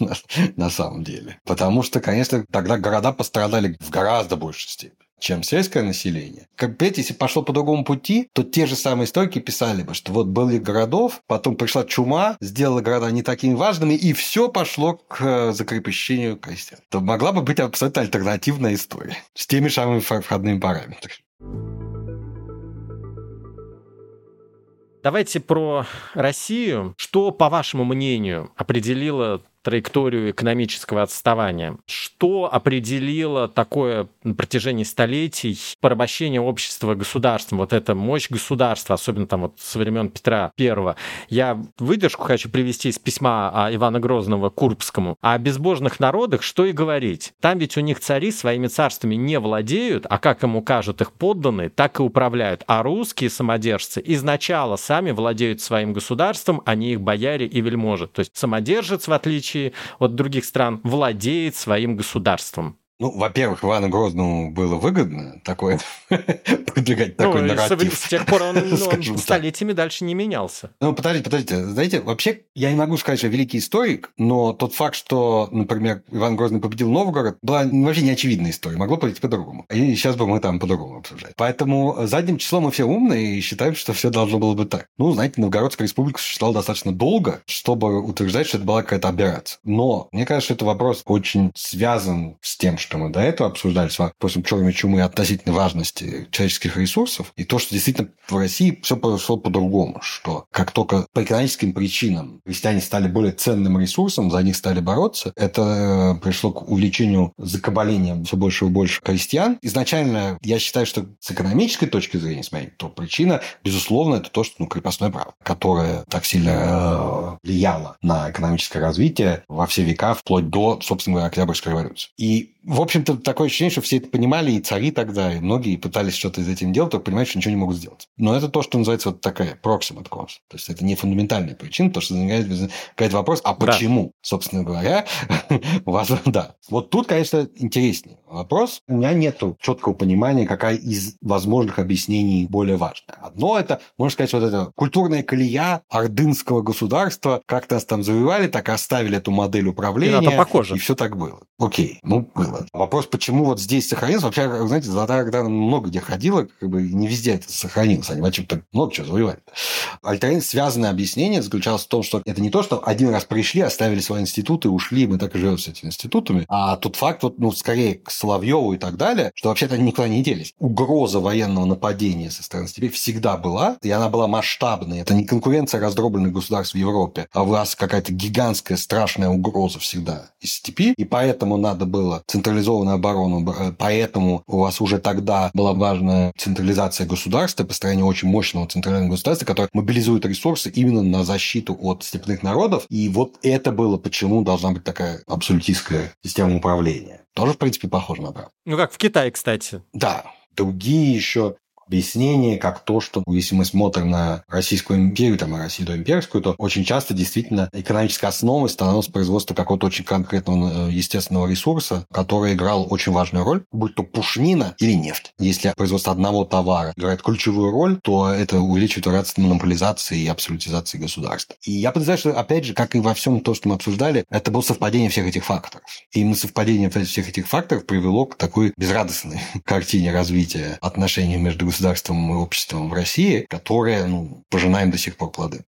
[laughs] на самом деле. Потому что, конечно, тогда города пострадали в гораздо большей степени чем сельское население. Как опять, если пошло по другому пути, то те же самые историки писали бы, что вот были городов, потом пришла чума, сделала города не такими важными, и все пошло к э, закрепощению крестьян. То могла бы быть абсолютно альтернативная история с теми же самыми входными параметрами. Давайте про Россию. Что, по вашему мнению, определило траекторию экономического отставания. Что определило такое на протяжении столетий порабощение общества государством? Вот эта мощь государства, особенно там вот со времен Петра Первого. Я выдержку хочу привести из письма Ивана Грозного Курбскому. О безбожных народах что и говорить. Там ведь у них цари своими царствами не владеют, а как им укажут их подданные, так и управляют. А русские самодержцы изначально сами владеют своим государством, а не их бояре и вельможи. То есть самодержец, в отличие отличие от других стран, владеет своим государством. Ну, во-первых, Ивану Грозному было выгодно такое [laughs] продвигать такой ну, нарратив. С тех пор он, [laughs] ну, он столетиями дальше не менялся. Ну, подождите, подождите. Знаете, вообще, я не могу сказать, что я великий историк, но тот факт, что, например, Иван Грозный победил Новгород, была вообще не очевидная история. Могло пойти по-другому. И сейчас бы мы там по-другому обсуждали. Поэтому задним числом мы все умные и считаем, что все должно было быть так. Ну, знаете, Новгородская республика существовала достаточно долго, чтобы утверждать, что это была какая-то аберрация. Но мне кажется, что это вопрос очень связан с тем, что мы до этого обсуждали с вопросом черной чумы относительно важности человеческих ресурсов, и то, что действительно в России все произошло по-другому, что как только по экономическим причинам крестьяне стали более ценным ресурсом, за них стали бороться, это пришло к увеличению закабаления все больше и больше крестьян. Изначально я считаю, что с экономической точки зрения, смотреть, то причина, безусловно, это то, что ну, крепостное право, которое так сильно э, влияло на экономическое развитие во все века, вплоть до, собственно говоря, Октябрьской революции. И в общем-то, такое ощущение, что все это понимали, и цари тогда, и многие пытались что-то из этим делать, только понимают, что ничего не могут сделать. Но это то, что называется вот такая proximate cause. То есть это не фундаментальная причина, то, что возникает вопрос, а почему, да. собственно говоря, [laughs] возможно, да. Вот тут, конечно, интереснее вопрос. У меня нет четкого понимания, какая из возможных объяснений более важная. Одно это, можно сказать, вот это культурная колея ордынского государства, как нас там завоевали, так и оставили эту модель управления. И, и все так было. Окей, ну, было. Вопрос, почему вот здесь сохранилось, вообще, знаете, Золотая Орда много где ходила, как бы не везде это сохранилось. Они вообще-то много чего завоевали. Альтернативное связанное объяснение заключалось в том, что это не то, что один раз пришли, оставили свои институты, ушли, мы так и живем с этими институтами, а тот факт, вот, ну, скорее к Соловьеву и так далее, что вообще-то они никуда не делись. Угроза военного нападения со стороны степей всегда была, и она была масштабной. Это не конкуренция раздробленных государств в Европе, а у вас какая-то гигантская страшная угроза всегда из степи, и поэтому надо было централизованную оборону, поэтому у вас уже тогда была важная централизация государства, построение очень мощного центрального государства, которое мобилизует ресурсы именно на защиту от степных народов. И вот это было, почему должна быть такая абсолютистская система управления. Тоже, в принципе, похоже на правду. Ну, как в Китае, кстати. Да. Другие еще объяснение, как то, что если мы смотрим на Российскую империю, там, и Россию доимперскую, то очень часто действительно экономической основой становилось производство какого-то очень конкретного э, естественного ресурса, который играл очень важную роль, будь то пушнина или нефть. Если производство одного товара играет ключевую роль, то это увеличивает вероятность монополизации и абсолютизации государства. И я подозреваю, что, опять же, как и во всем то, что мы обсуждали, это было совпадение всех этих факторов. И именно совпадение всех этих факторов привело к такой безрадостной [laughs] картине развития отношений между государством и обществом в России, которое ну, пожинаем до сих пор плоды.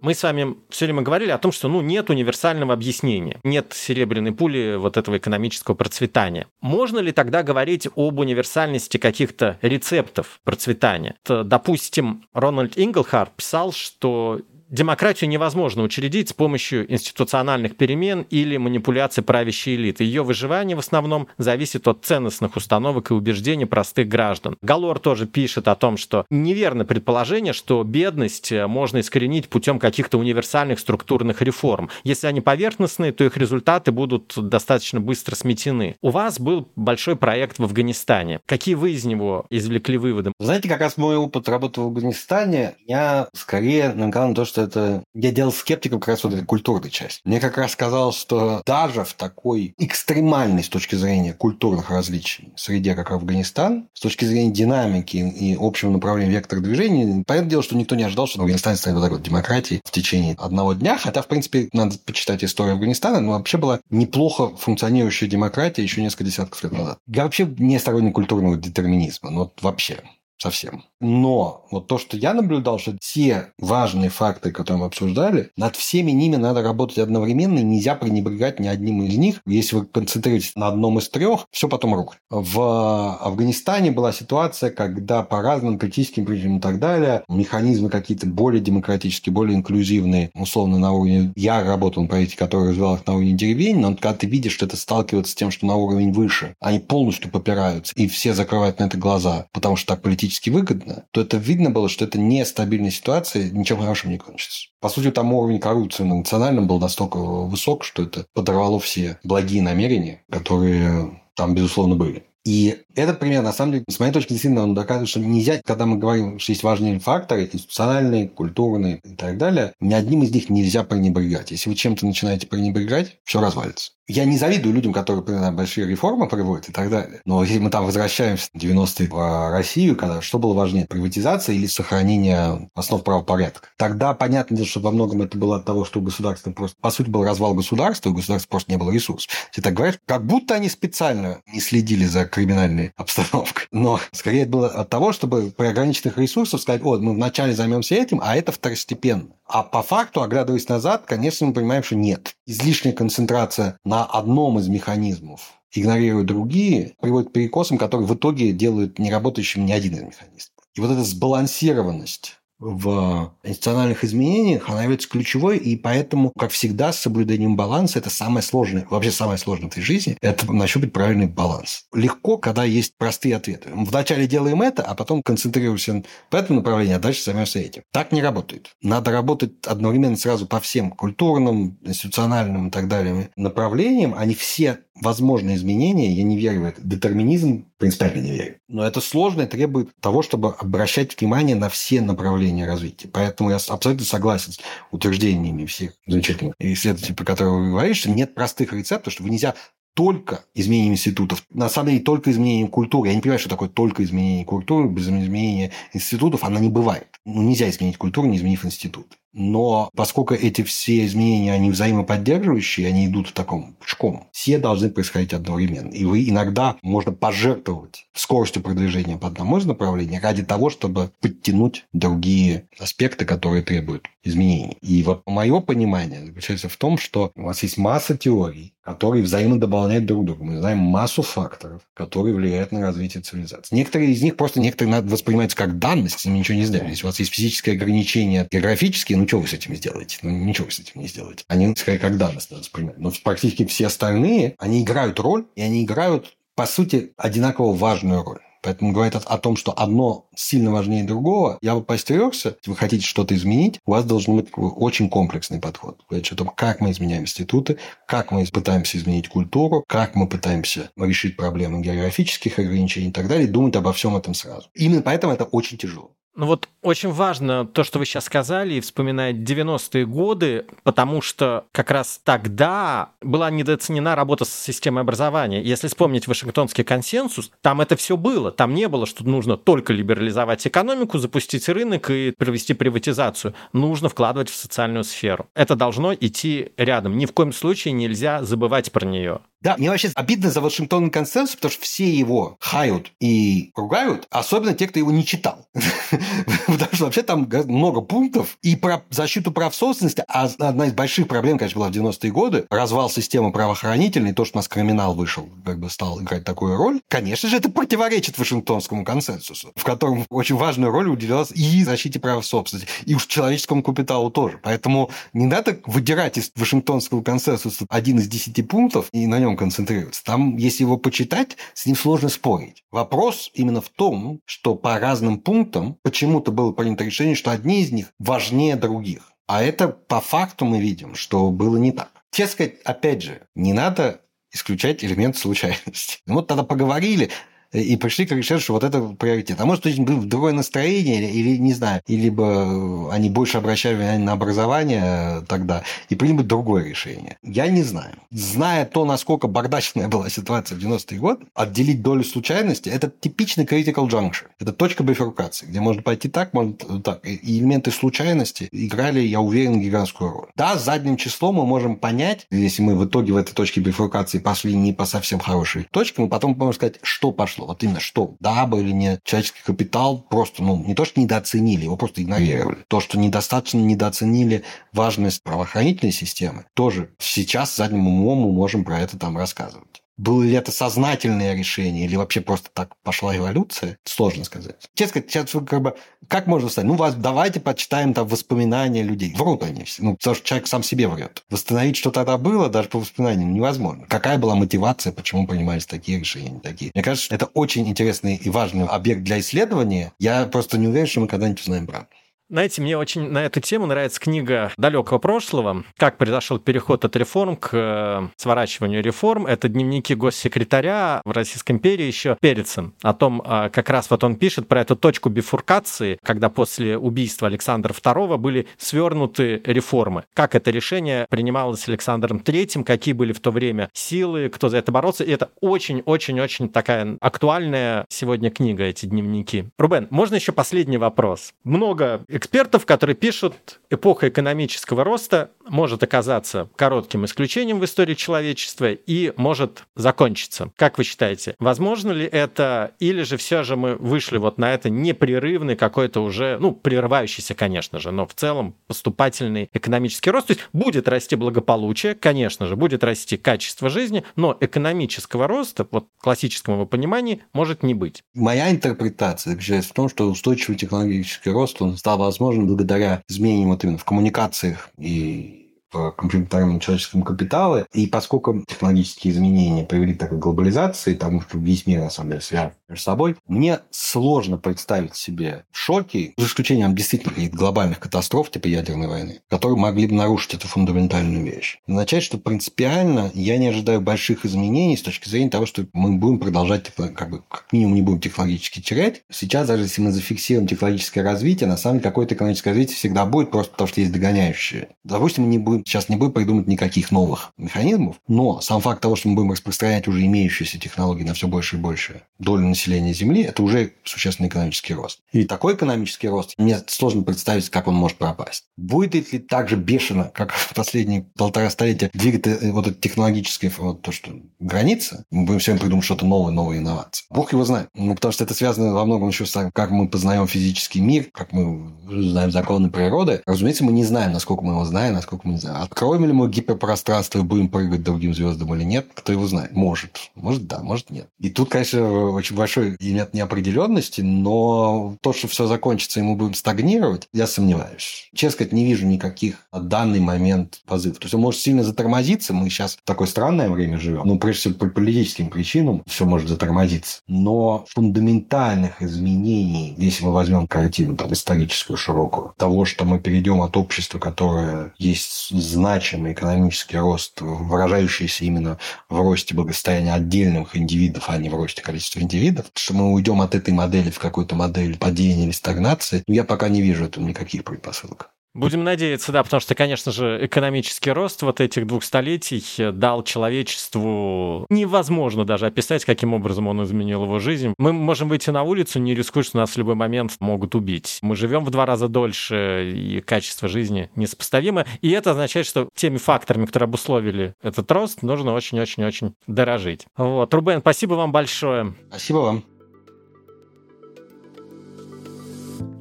Мы с вами все время говорили о том, что ну, нет универсального объяснения, нет серебряной пули вот этого экономического процветания. Можно ли тогда говорить об универсальности каких-то рецептов процветания? Допустим, Рональд Инглхарт писал, что Демократию невозможно учредить с помощью институциональных перемен или манипуляций правящей элиты. Ее выживание в основном зависит от ценностных установок и убеждений простых граждан. Галор тоже пишет о том, что неверно предположение, что бедность э, можно искоренить путем каких-то универсальных структурных реформ. Если они поверхностные, то их результаты будут достаточно быстро сметены. У вас был большой проект в Афганистане. Какие вы из него извлекли выводы? Знаете, как раз мой опыт работы в Афганистане, я скорее намекал на то, что что это... Я делал скептиком как раз вот этой культурной части. Мне как раз казалось, что даже в такой экстремальной с точки зрения культурных различий среде, как Афганистан, с точки зрения динамики и общего направления вектора движения, понятное дело, что никто не ожидал, что Афганистан станет вот такой демократией в течение одного дня. Хотя, в принципе, надо почитать историю Афганистана, но вообще была неплохо функционирующая демократия еще несколько десятков лет назад. Я вообще не сторонник культурного детерминизма, ну вот вообще совсем. Но вот то, что я наблюдал, что те важные факты, которые мы обсуждали, над всеми ними надо работать одновременно, и нельзя пренебрегать ни одним из них. Если вы концентрируетесь на одном из трех, все потом рухнет. В Афганистане была ситуация, когда по разным политическим причинам и так далее, механизмы какие-то более демократические, более инклюзивные, условно, на уровне... Я работал на проекте, который развивал на уровне деревень, но когда ты видишь, что это сталкивается с тем, что на уровень выше, они полностью попираются, и все закрывают на это глаза, потому что так политически выгодно, видно, то это видно было, что это нестабильная ситуация, ничем хорошим не кончится. По сути, там уровень коррупции на национальном был настолько высок, что это подорвало все благие намерения, которые там, безусловно, были. И этот пример, на самом деле, с моей точки зрения, он доказывает, что нельзя, когда мы говорим, что есть важные факторы, институциональные, культурные и так далее, ни одним из них нельзя пренебрегать. Если вы чем-то начинаете пренебрегать, все развалится. Я не завидую людям, которые, например, большие реформы проводят и так далее. Но если мы там возвращаемся в 90-е в Россию, когда что было важнее, приватизация или сохранение основ правопорядка, тогда понятно, что во многом это было от того, что у государства просто, по сути, был развал государства, у государства просто не было ресурсов. Все так говорят, как будто они специально не следили за криминальной [laughs] обстановкой. Но скорее это было от того, чтобы при ограниченных ресурсах сказать, вот, мы вначале займемся этим, а это второстепенно. А по факту, оглядываясь назад, конечно, мы понимаем, что нет. Излишняя концентрация на одном из механизмов игнорируя другие, приводит к перекосам, которые в итоге делают неработающим ни один из механизмов. И вот эта сбалансированность в институциональных изменениях, она является ключевой, и поэтому, как всегда, с соблюдением баланса это самое сложное, вообще самое сложное в этой жизни, это нащупать правильный баланс. Легко, когда есть простые ответы. Вначале делаем это, а потом концентрируемся в этом направлении, а дальше займемся этим. Так не работает. Надо работать одновременно сразу по всем культурным, институциональным и так далее направлениям. Они все возможные изменения, я не верю в это. Детерминизм принципиально не верю. Но это сложно и требует того, чтобы обращать внимание на все направления развития. Поэтому я абсолютно согласен с утверждениями всех замечательных исследователей, про которые вы говорите, что нет простых рецептов, что нельзя только изменением институтов. На самом деле, только изменением культуры. Я не понимаю, что такое только изменение культуры. Без изменения институтов она не бывает. Ну, нельзя изменить культуру, не изменив институт. Но поскольку эти все изменения, они взаимоподдерживающие, они идут в таком пучком, все должны происходить одновременно. И вы иногда можно пожертвовать скоростью продвижения по одному из направлений ради того, чтобы подтянуть другие аспекты, которые требуют изменений. И вот мое понимание заключается в том, что у вас есть масса теорий, которые взаимодополняют друг друга. Мы знаем массу факторов, которые влияют на развитие цивилизации. Некоторые из них просто некоторые надо воспринимать как данность, с ничего не сделать. Если у вас есть физическое ограничение географические, ну что вы с этим сделаете? Ну ничего вы с этим не сделаете. Они скорее как данность надо воспринимать. Но практически все остальные, они играют роль, и они играют, по сути, одинаково важную роль. Поэтому говорит о, о том, что одно сильно важнее другого, я бы постерегся. Если вы хотите что-то изменить, у вас должен быть очень комплексный подход. Говорить о том, как мы изменяем институты, как мы пытаемся изменить культуру, как мы пытаемся решить проблемы географических ограничений и так далее, думать обо всем этом сразу. Именно поэтому это очень тяжело. Ну вот очень важно то, что вы сейчас сказали, и вспоминать 90-е годы, потому что как раз тогда была недооценена работа с системой образования. Если вспомнить Вашингтонский консенсус, там это все было. Там не было, что нужно только либерализовать экономику, запустить рынок и провести приватизацию. Нужно вкладывать в социальную сферу. Это должно идти рядом. Ни в коем случае нельзя забывать про нее. Да, мне вообще обидно за Вашингтонный консенсус, потому что все его хают и ругают, особенно те, кто его не читал. [laughs] в, в, что вообще там много пунктов. И про защиту прав собственности, а одна из больших проблем, конечно, была в 90-е годы, развал системы правоохранительной, то, что у нас криминал вышел, как бы стал играть такую роль, конечно же, это противоречит Вашингтонскому консенсусу, в котором очень важную роль уделялась и защите прав собственности, и уж человеческому капиталу тоже. Поэтому не надо выдирать из Вашингтонского консенсуса один из десяти пунктов и на нем концентрируется. Там, если его почитать, с ним сложно спорить. Вопрос именно в том, что по разным пунктам почему-то было принято решение, что одни из них важнее других. А это по факту мы видим, что было не так. Честно сказать, опять же, не надо исключать элемент случайности. [laughs] Вот тогда поговорили, и пришли к решению, что вот это приоритет. А может, у них другое настроение, или, не знаю, или либо они больше обращали внимание на образование тогда, и приняли бы другое решение. Я не знаю. Зная то, насколько бардачная была ситуация в 90-е годы, отделить долю случайности – это типичный critical juncture. Это точка бифуркации, где можно пойти так, можно так. И элементы случайности играли, я уверен, гигантскую роль. Да, задним числом мы можем понять, если мы в итоге в этой точке бифуркации пошли не по совсем хорошей точке, мы потом можем сказать, что пошло произошло. Вот именно что, да бы или нет, человеческий капитал просто, ну, не то, что недооценили, его просто игнорировали. То, что недостаточно недооценили важность правоохранительной системы, тоже сейчас задним умом мы можем про это там рассказывать. Было ли это сознательное решение или вообще просто так пошла эволюция? Сложно сказать. Честно сказать, сейчас как бы, как можно сказать? Ну, вас, давайте почитаем там воспоминания людей. Врут они все. Ну, потому что человек сам себе врет. Восстановить, что тогда было, даже по воспоминаниям, невозможно. Какая была мотивация, почему принимались такие решения, такие? Мне кажется, это очень интересный и важный объект для исследования. Я просто не уверен, что мы когда-нибудь узнаем правду. Знаете, мне очень на эту тему нравится книга далекого прошлого «Как произошел переход от реформ к э, сворачиванию реформ». Это дневники госсекретаря в Российской империи еще Перецин. О том, э, как раз вот он пишет про эту точку бифуркации, когда после убийства Александра II были свернуты реформы. Как это решение принималось Александром III, какие были в то время силы, кто за это боролся. И это очень-очень-очень такая актуальная сегодня книга, эти дневники. Рубен, можно еще последний вопрос? Много экспертов, которые пишут, эпоха экономического роста может оказаться коротким исключением в истории человечества и может закончиться. Как вы считаете, возможно ли это, или же все же мы вышли вот на это непрерывный какой-то уже, ну, прерывающийся, конечно же, но в целом поступательный экономический рост. То есть будет расти благополучие, конечно же, будет расти качество жизни, но экономического роста, вот классическом его понимании, может не быть. Моя интерпретация заключается в том, что устойчивый технологический рост он стал возможен благодаря изменениям вот именно в коммуникациях и в комплементарном человеческом капитале. И поскольку технологические изменения привели к такой глобализации, тому что весь мир, на самом деле, связан между собой, мне сложно представить себе шоки, за исключением действительно каких-то глобальных катастроф, типа ядерной войны, которые могли бы нарушить эту фундаментальную вещь. означает, что принципиально я не ожидаю больших изменений с точки зрения того, что мы будем продолжать, как бы, как минимум, не будем технологически терять. Сейчас, даже если мы зафиксируем технологическое развитие, на самом деле какое-то экономическое развитие всегда будет, просто потому что есть догоняющие. Допустим, мы не будем сейчас не будем придумать никаких новых механизмов, но сам факт того, что мы будем распространять уже имеющиеся технологии на все больше и больше долю населения Земли, это уже существенный экономический рост. И такой экономический рост, мне сложно представить, как он может пропасть. Будет ли так же бешено, как в [laughs] последние полтора столетия, двигаться э, вот это технологическое, вот то, что граница, мы будем все время придумать что-то новое, новые инновации. Бог его знает. Ну, потому что это связано во многом еще с тем, как мы познаем физический мир, как мы знаем законы природы. Разумеется, мы не знаем, насколько мы его знаем, насколько мы не знаем. Откроем ли мы гиперпространство и будем прыгать другим звездам или нет, кто его знает. Может. Может, да, может, нет. И тут, конечно, очень большой нет неопределенности, но то, что все закончится, и мы будем стагнировать, я сомневаюсь. Честно сказать, не вижу никаких на данный момент позывов. То есть он может сильно затормозиться. Мы сейчас в такое странное время живем. Ну, прежде всего, по политическим причинам все может затормозиться. Но фундаментальных изменений, если мы возьмем картину там, историческую широкую, того, что мы перейдем от общества, которое есть значимый экономический рост, выражающийся именно в росте благосостояния отдельных индивидов, а не в росте количества индивидов, что мы уйдем от этой модели в какую-то модель падения или стагнации, я пока не вижу этому никаких предпосылок. Будем надеяться, да, потому что, конечно же, экономический рост вот этих двух столетий дал человечеству невозможно даже описать, каким образом он изменил его жизнь. Мы можем выйти на улицу, не рискуя, что нас в любой момент могут убить. Мы живем в два раза дольше, и качество жизни несопоставимо. И это означает, что теми факторами, которые обусловили этот рост, нужно очень-очень-очень дорожить. Вот. Рубен, спасибо вам большое. Спасибо вам.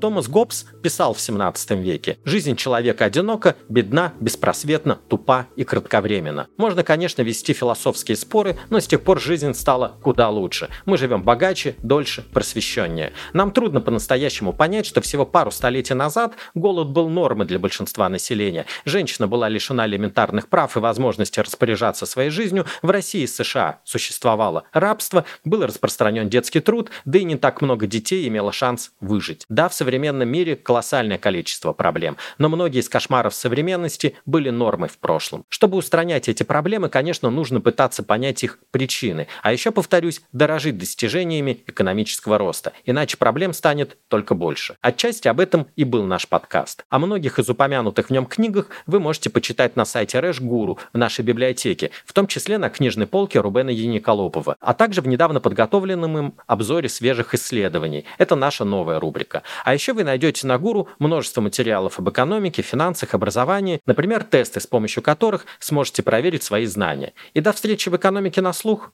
Томас Гоббс писал в 17 веке «Жизнь человека одинока, бедна, беспросветна, тупа и кратковременна». Можно, конечно, вести философские споры, но с тех пор жизнь стала куда лучше. Мы живем богаче, дольше, просвещеннее. Нам трудно по-настоящему понять, что всего пару столетий назад голод был нормой для большинства населения. Женщина была лишена элементарных прав и возможности распоряжаться своей жизнью. В России и США существовало рабство, был распространен детский труд, да и не так много детей имело шанс выжить. Да, в современном мире колоссальное количество проблем, но многие из кошмаров современности были нормой в прошлом. Чтобы устранять эти проблемы, конечно, нужно пытаться понять их причины, а еще, повторюсь, дорожить достижениями экономического роста, иначе проблем станет только больше. Отчасти об этом и был наш подкаст. О многих из упомянутых в нем книгах вы можете почитать на сайте Рэш Гуру в нашей библиотеке, в том числе на книжной полке Рубена Яниколопова, а также в недавно подготовленном им обзоре свежих исследований. Это наша новая рубрика. А еще вы найдете на Гуру множество материалов об экономике, финансах, образовании, например, тесты, с помощью которых сможете проверить свои знания. И до встречи в экономике на слух!